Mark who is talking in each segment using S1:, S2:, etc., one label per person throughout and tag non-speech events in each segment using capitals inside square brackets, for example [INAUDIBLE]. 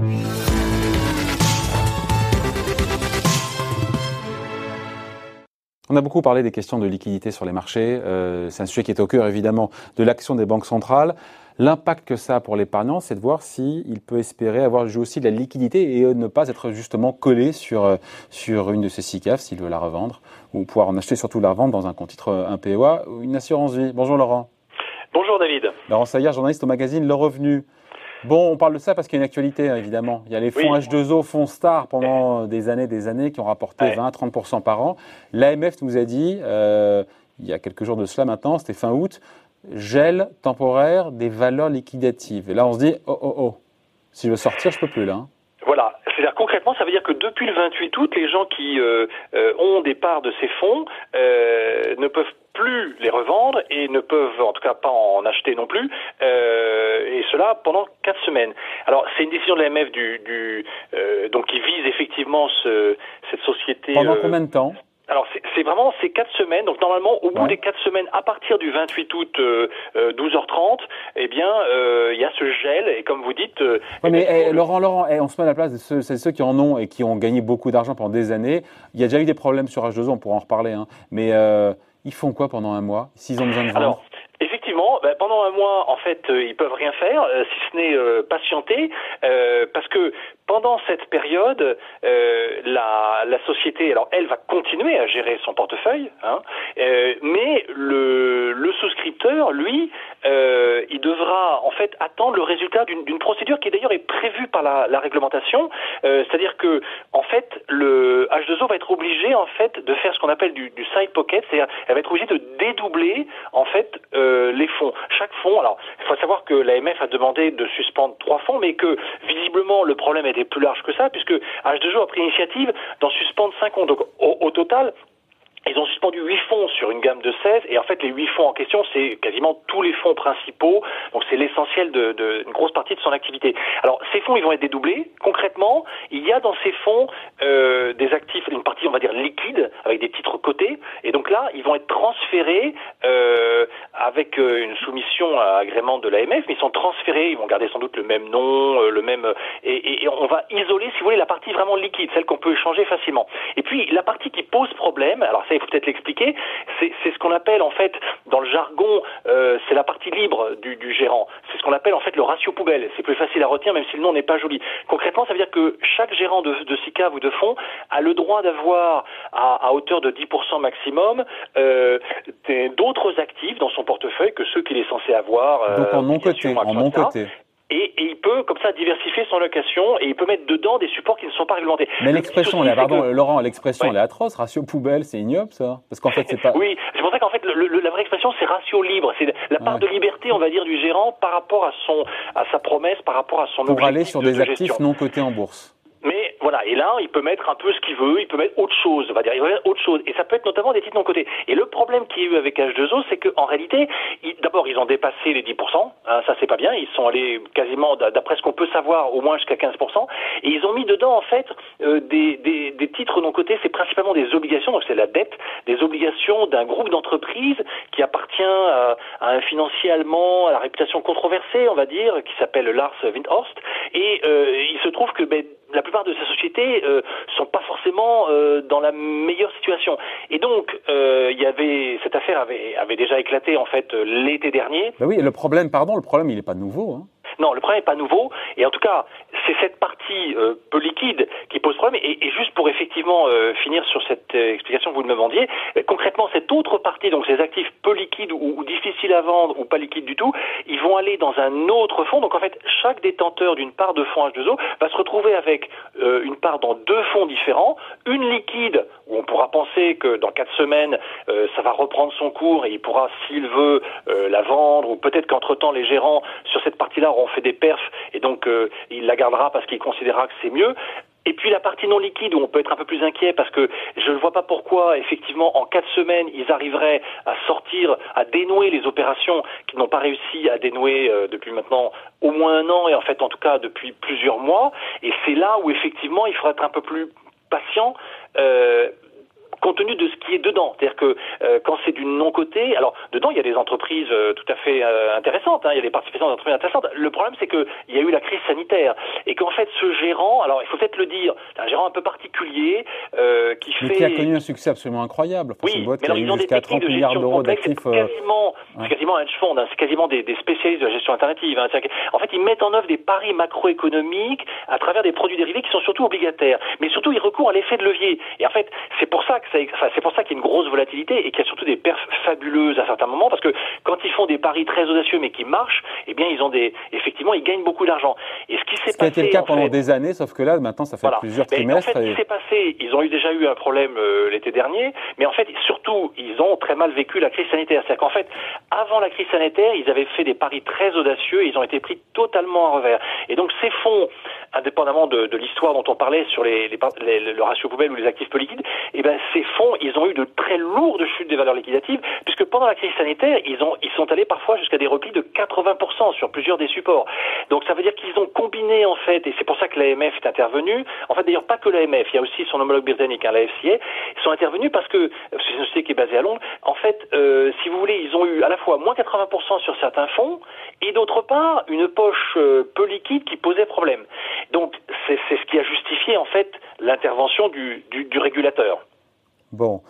S1: On a beaucoup parlé des questions de liquidité sur les marchés. Euh, c'est un sujet qui est au cœur évidemment de l'action des banques centrales. L'impact que ça a pour l'épargnant, c'est de voir s'il peut espérer avoir aussi de la liquidité et ne pas être justement collé sur, euh, sur une de ces SICAF s'il veut la revendre ou pouvoir en acheter surtout la revendre dans un compte titre, un PEA ou une assurance vie. Bonjour Laurent.
S2: Bonjour David.
S1: Laurent Saillard, journaliste au magazine Le Revenu. Bon, on parle de ça parce qu'il y a une actualité, hein, évidemment. Il y a les fonds H2O, fonds Star, pendant des années, des années, qui ont rapporté 20-30% par an. L'AMF nous a dit, euh, il y a quelques jours de cela maintenant, c'était fin août, gel temporaire des valeurs liquidatives. Et là, on se dit, oh, oh, oh, si je veux sortir, je peux plus, là.
S2: C'est-à-dire concrètement, ça veut dire que depuis le 28 août, les gens qui euh, euh, ont des parts de ces fonds ne peuvent plus les revendre et ne peuvent en tout cas pas en acheter non plus, euh, et cela pendant quatre semaines. Alors c'est une décision de l'AMF du, du euh, donc qui vise effectivement ce, cette société.
S1: Pendant euh, combien de temps?
S2: C'est vraiment ces quatre semaines. Donc normalement, au bout des quatre semaines, à partir du 28 août, euh, 12h30, eh bien, il y a ce gel. Et comme vous dites,
S1: oui, mais eh, Laurent, Laurent, eh, on se met à la place de ceux, ceux qui en ont et qui ont gagné beaucoup d'argent pendant des années. Il y a déjà eu des problèmes sur H2O, on pourra en reparler. Hein. Mais ils font quoi pendant un mois? S'ils ont besoin de vendre?
S2: Ben, pendant un mois, en fait, euh, ils peuvent rien faire, euh, si ce n'est euh, patienter, parce que pendant cette période, la, société, alors elle va continuer à gérer son portefeuille, hein, mais le, souscripteur, lui, il devra en fait attendre le résultat d'une procédure qui d'ailleurs est prévue par la, la réglementation, c'est-à-dire que fait, le H2O va être obligé en fait de faire ce qu'on appelle du, du side pocket, c'est-à-dire elle va être obligée de dédoubler en fait euh, les fonds. Chaque fonds, alors il faut savoir que l'AMF a demandé de suspendre trois fonds, mais que visiblement le problème était plus large que ça, puisque H2O a pris l'initiative d'en suspendre cinq fonds. Donc au total, ils ont suspendu 8 fonds sur une gamme de 16 et en fait les 8 fonds en question c'est quasiment tous les fonds principaux donc c'est l'essentiel d'une de, grosse partie de son activité. Alors ces fonds ils vont être dédoublés. Concrètement il y a dans ces fonds euh, des actifs, une partie on va dire liquide avec des titres cotés et donc là ils vont être transférés euh, avec euh, une soumission à agrément de l'AMF mais ils sont transférés, ils vont garder sans doute le même nom, euh, le même et, et, on va isoler si vous voulez la partie vraiment liquide, celle qu'on peut échanger facilement. Et puis la partie qui pose problème, alors ça il faut peut-être l'expliquer, c'est ce qu'on appelle en fait dans le jargon, euh, c'est la partie libre du, du gérant. C'est ce qu'on appelle en fait le ratio poubelle. C'est plus facile à retenir même si le nom n'est pas joli. Concrètement, ça veut dire que chaque gérant de, de SICAV ou de fonds a le droit d'avoir à, à, hauteur de 10% maximum euh, d'autres actifs dans son portefeuille que ceux qu'il est censé avoir.
S1: Euh, Donc en non côté, en non côté
S2: et, et, il peut comme ça diversifier son location et il peut mettre dedans des supports qui ne sont pas réglementés.
S1: Mais l'expression, pardon, Laurent, l'expression elle est atroce. Ratio poubelle, c'est ignoble ça, parce qu'en fait c'est pas. [LAUGHS]
S2: oui, c'est pour ça qu'en fait le, le, la vraie expression c'est ratio libre, c'est la part de liberté, on va dire, du gérant par rapport à son à sa promesse, par rapport à son
S1: pour aller sur des actifs non cotés en bourse.
S2: Voilà, et là, il peut mettre un peu ce qu'il veut, il peut mettre autre chose, on va dire, il va mettre autre chose. Et ça peut être notamment des titres non cotés. Et le problème qu'il y a eu avec H2O, c'est qu'en réalité, d'abord, ils ont dépassé les 10%, hein, ça c'est pas bien, ils sont allés quasiment, d'après ce qu'on peut savoir, au moins jusqu'à 15%, et ils ont mis dedans, en fait, euh, des, des, des, titres non cotés, c'est principalement des obligations, donc c'est la dette, des obligations d'un groupe d'entreprises qui appartient à, à, un financier allemand à la réputation controversée, on va dire, qui s'appelle Lars Windhorst, et euh, il se trouve que ben, la plupart de ces sociétés euh, sont pas forcément euh, dans la meilleure situation. Et donc, euh, il y avait cette affaire avait, avait déjà éclaté en fait l'été dernier.
S1: Ben oui, le problème, pardon, le problème, il n'est pas nouveau. Hein.
S2: Non, le problème n'est pas nouveau. Et en tout cas, c'est cette partie euh, peu liquide qui pose problème. Et, juste pour effectivement euh, finir sur cette euh, explication que vous me demandiez, concrètement, cette autre partie, donc ces actifs peu liquides ou, ou, difficiles à vendre ou pas liquides du tout, ils vont aller dans un autre fonds. Donc en fait, chaque détenteur d'une part de fonds H2O va se retrouver avec une part dans deux fonds différents, une liquide où on pourra penser que dans quatre semaines, ça va reprendre son cours et il pourra, s'il veut, la vendre, ou peut-être qu'entre-temps, les gérants sur cette partie-là auront fait des perfs et donc euh, il la gardera parce qu'il considérera que c'est mieux. Et puis la partie non liquide où on peut être un peu plus inquiet parce que je ne vois pas pourquoi effectivement en quatre semaines ils arriveraient à sortir, à dénouer les opérations qu'ils n'ont pas réussi à dénouer euh, depuis maintenant au moins un an et en fait en tout cas depuis plusieurs mois. Et c'est là où effectivement il faudra être un peu plus patient. Euh, compte tenu de ce qui est dedans. C'est-à-dire que euh, quand c'est du non-côté, alors dedans il y a des entreprises euh, tout à fait euh, intéressantes, hein, il y a des participations d'entreprises intéressantes. Le problème c'est qu'il y a eu la crise sanitaire et qu'en fait ce gérant, alors il faut peut-être le dire, c'est un gérant un peu particulier qui
S1: mais
S2: fait...
S1: qui a connu un succès absolument incroyable.
S2: oui,
S1: une boîte
S2: mais
S1: qui a
S2: alors,
S1: eu
S2: ils ont des
S1: jusqu'à
S2: techniques
S1: 30
S2: de
S1: milliards
S2: gestion
S1: d'euros
S2: complexe,
S1: d'actifs.
S2: c'est quasiment, c'est quasiment un hedge fund, hein, c'est quasiment des, des, spécialistes de la gestion alternative. Hein. En fait, ils mettent en œuvre des paris macroéconomiques à travers des produits dérivés qui sont surtout obligataires, mais surtout ils recourent à l'effet de levier. Et en fait, c'est pour ça que enfin, c'est pour ça qu'il y a une grosse volatilité et qu'il y a surtout des perfs fabuleuses à certains moments, parce que quand ils font des paris très audacieux mais qui marchent, eh bien ils ont des, effectivement, ils gagnent beaucoup d'argent.
S1: Et ce qui s'est passé, été le cas pendant des années, sauf que là, maintenant, ça fait plusieurs trimestres.
S2: En fait, ce qui s'est passé, ils ont eu déjà eu un problème euh, l'été dernier, mais en fait, surtout, ils ont très mal vécu la crise sanitaire. C'est-à-dire qu'en fait, avant la crise sanitaire, ils avaient fait des paris très audacieux et ils ont été pris totalement à revers. Et donc, ces fonds, indépendamment de, de l'histoire dont on parlait sur les, les, les, le ratio poubelle ou les actifs peu liquides, eh ben, ces fonds, ils ont eu de très lourdes chutes des valeurs liquidatives, puisque pendant la crise sanitaire, ils, ont, ils sont allés parfois jusqu'à des replis de 80% sur plusieurs des supports. Donc ça veut dire qu'ils ont combiné en fait, et c'est pour ça que l'AMF est intervenu, en fait d'ailleurs pas que l'AMF, il y a aussi son homologue britannique, hein, la FCA, sont intervenus parce que, c'est une société qui est basée à Londres, en fait, euh, si vous voulez, ils ont eu à la fois moins 80% sur certains fonds, et d'autre part, une poche euh, peu liquide qui posait problème. Donc c'est ce qui a justifié en fait l'intervention du régulateur.
S1: Bon,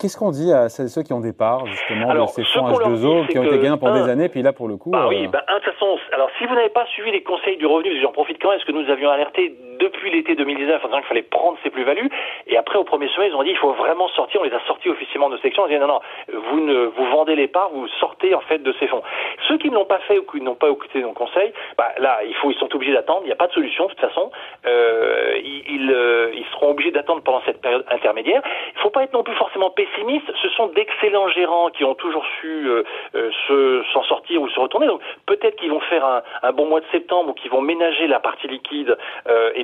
S1: Qu'est-ce qu'on dit à ceux qui ont des parts, justement, de ces fonds H2O qui ont été gagnants pendant des années, puis là, pour le coup.
S2: Bah oui, bah, de toute façon, alors si vous n'avez pas suivi les conseils du revenu, j'en profite quand même, parce que nous avions alerté depuis l'été 2019 en disant qu'il fallait prendre ces plus-values, et après, au premier sommet, ils ont dit il faut vraiment sortir, on les a sortis officiellement de section, on dit non, non, vous ne vous vendez les parts, vous sortez en fait de ces fonds. Ceux qui ne l'ont pas fait ou qui n'ont pas écouté nos conseils, bah, là, ils sont obligés d'attendre, il n'y a pas de solution, de toute façon, euh, ils, euh, ils seront obligés d'attendre pendant cette période intermédiaire. Il ne faut pas être non plus forcément pessimiste, ce sont d'excellents gérants qui ont toujours su euh, s'en sortir ou se retourner. Donc peut-être qu'ils vont faire un, bon mois de septembre ou qu'ils vont ménager la partie liquide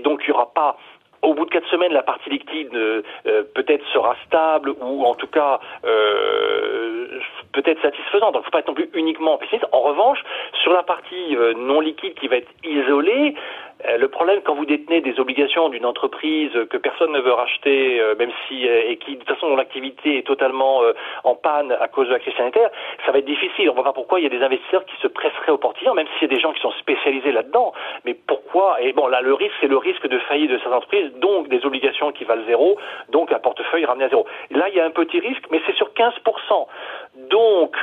S2: donc il n'y aura pas au bout de quatre semaines, la partie liquide euh, peut-être sera stable ou en tout cas euh, peut-être satisfaisante. Donc, faut pas être non plus uniquement pessimiste. En revanche, sur la partie euh, non liquide qui va être isolée, le problème quand vous détenez des obligations d'une entreprise que personne ne veut racheter, euh, même si et qui de toute façon dont l'activité est totalement en panne à cause de la crise sanitaire, ça va être difficile. On ne voit pas pourquoi il y a des investisseurs qui se presseraient au portillon, même s'il y a des gens qui sont spécialisés là-dedans. Mais pourquoi? Et bon, là, le risque, c'est le risque de faillite de cette entreprise, donc des obligations qui valent zéro, donc un portefeuille ramené à zéro. Là, il y a un petit risque, mais c'est sur 15%. Donc,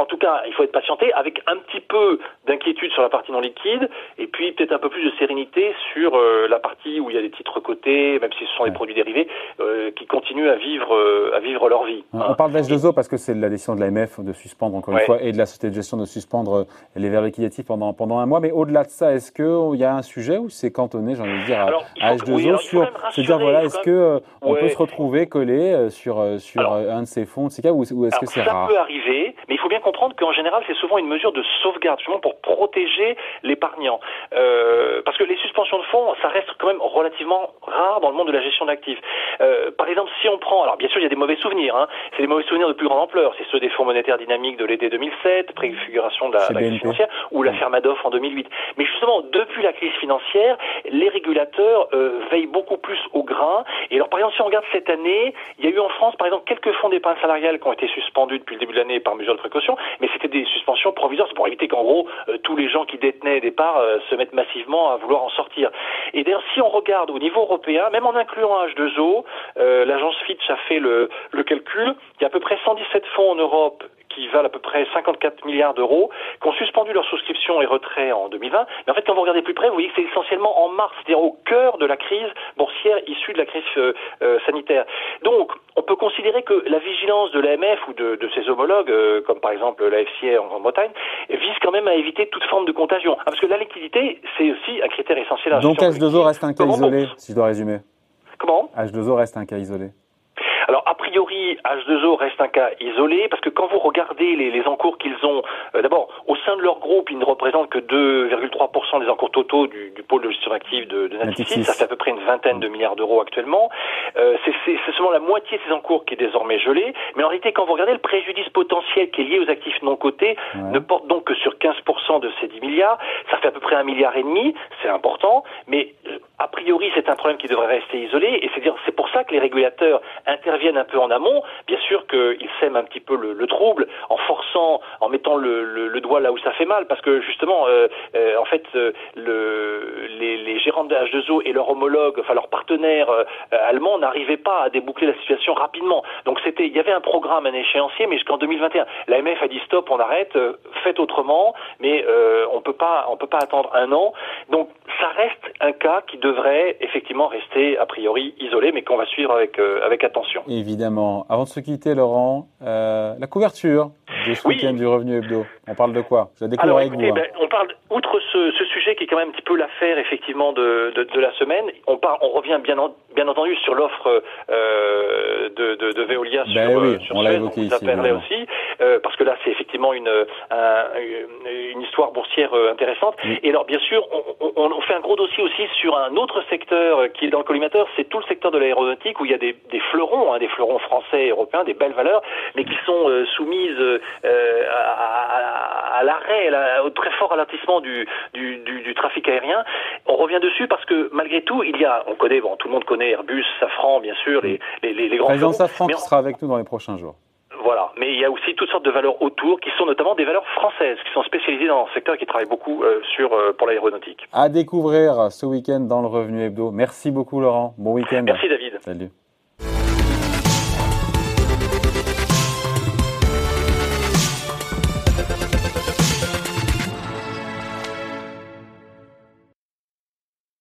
S2: en tout cas, il faut être patienté avec un petit peu d'inquiétude sur la partie non liquide et puis peut-être un peu plus de sérénité sur euh, la partie où il y a des titres cotés, même si ce sont des produits dérivés, euh, qui continuent à vivre, euh, à vivre leur vie.
S1: On parle d'H2O parce que c'est la décision de l'AMF de suspendre encore une fois et de la société de gestion de suspendre les verres liquidatifs pendant, pendant un mois. Mais au-delà de ça, est-ce qu'il y a un sujet où c'est cantonné, j'ai envie de dire, à, H2O sur se dire voilà, est-ce que on peut se retrouver collé sur, sur alors, un de ces fonds de ces cas ou, ou est-ce que c'est rare?
S2: Ça peut arriver, mais il faut bien comprendre qu'en général, c'est souvent une mesure de sauvegarde, justement pour protéger l'épargnant. Euh, parce que les suspensions de fonds, ça reste quand même relativement rare dans le monde de la gestion d'actifs. Euh, par exemple, si on prend, alors bien sûr, il y a des mauvais souvenirs, hein, c'est des mauvais souvenirs de plus grande ampleur, c'est ceux des fonds monétaires dynamiques de l'été 2007, préfiguration de la, la crise financière, ou l'affaire Madoff en 2008. Mais justement, depuis la crise financière, les régulateurs euh, veillent beaucoup plus au grain. Et alors, par exemple, si on regarde cette année, il y a eu en France, par exemple, quelques fonds d'épargne salariale qui ont été suspendus depuis le début de l'année par mesure de précaution, mais c'était des suspensions provisoires, c'est pour éviter qu'en gros euh, tous les gens qui détenaient des parts euh, se mettent massivement à vouloir en sortir. Et d'ailleurs, si on regarde au niveau européen, même en incluant H2O, euh, l'agence Fitch a fait le, le calcul, il y a à peu près 117 fonds en Europe qui valent à peu près 54 milliards d'euros, qui ont suspendu leur souscription et retrait en 2020. Mais en fait, quand vous regardez plus près, vous voyez que c'est essentiellement en mars, c'est-à-dire au cœur de la crise boursière issue de la crise euh, euh, sanitaire. Donc, on peut considérer que la vigilance de l'AMF ou de, de ses homologues, euh, comme par exemple la FCA en Grande-Bretagne, vise quand même à éviter toute forme de contagion. Ah, parce que la liquidité, c'est aussi un critère essentiel. À
S1: Donc H2O reste un cas isolé, si je dois résumer.
S2: Comment
S1: H2O reste un cas isolé.
S2: Alors a priori, H2O reste un cas isolé parce que quand vous regardez les, les encours qu'ils ont, euh, d'abord au sein de leur groupe, ils ne représentent que 2,3% des encours totaux du, du, pôle de gestion active de, de Natixis. Ça fait à peu près une vingtaine de milliards d'euros actuellement. Euh, c'est seulement la moitié de ces encours qui est désormais gelé. Mais en réalité, quand vous regardez le préjudice potentiel qui est lié aux actifs non cotés, ouais. ne porte donc que sur 15% de ces 10 milliards. Ça fait à peu près un milliard et demi. C'est important, mais a priori, c'est un problème qui devrait rester isolé, et c'est pour ça que les régulateurs interviennent un peu en amont. Bien sûr qu'ils sèment un petit peu le, trouble en forçant, en mettant le, doigt là où ça fait mal, parce que justement, euh, euh, en fait, euh, le, les, les, gérants de H2O et leurs homologues, enfin leurs partenaires allemands, n'arrivaient pas à déboucler la situation rapidement. Donc c'était, il y avait un programme, un échéancier, mais jusqu'en 2021, l'AMF a dit stop, on arrête, faites autrement, mais on peut pas, on peut pas attendre un an. Donc ça reste un cas qui devrait effectivement rester a priori isolé, mais qu'on va suivre avec, euh, avec attention.
S1: Évidemment. Avant de se quitter, Laurent, euh, la couverture de ce week-end du revenu hebdo. On parle de quoi? Je avec vous. Hein?
S2: Ben, on parle, outre ce, ce, sujet qui est quand même un petit peu l'affaire effectivement de, de, de, la semaine, on, part, on revient bien, bien entendu sur l'offre euh, de, de, de, Veolia
S1: ben
S2: sur,
S1: oui, sur on l'a évoqué ici.
S2: aussi, euh, parce que là c'est effectivement une, un, une histoire boursière euh, intéressante. Et alors bien sûr, on, on, on, fait un gros dossier aussi sur un autre secteur qui est dans le collimateur, c'est tout le secteur de l'aéronautique où il y a des, des fleurons, hein, des fleurons français et européens, des belles valeurs, mais qui sont euh, soumises euh, à, à, l'arrêt, au très fort ralentissement du, du, du, trafic aérien. On revient dessus parce que malgré tout, il y a, on connaît, bon, tout le monde connaît Airbus, Safran, bien sûr, les, les, les, grands.
S1: Président Safran qui sera avec nous dans les prochains jours.
S2: Voilà, mais il y a aussi toutes sortes de valeurs autour qui sont notamment des valeurs françaises, qui sont spécialisées dans le secteur et qui travaillent beaucoup euh, sur euh, pour l'aéronautique.
S1: À découvrir ce week-end dans le Revenu Hebdo. Merci beaucoup Laurent. Bon week-end.
S2: Merci David.
S1: Salut.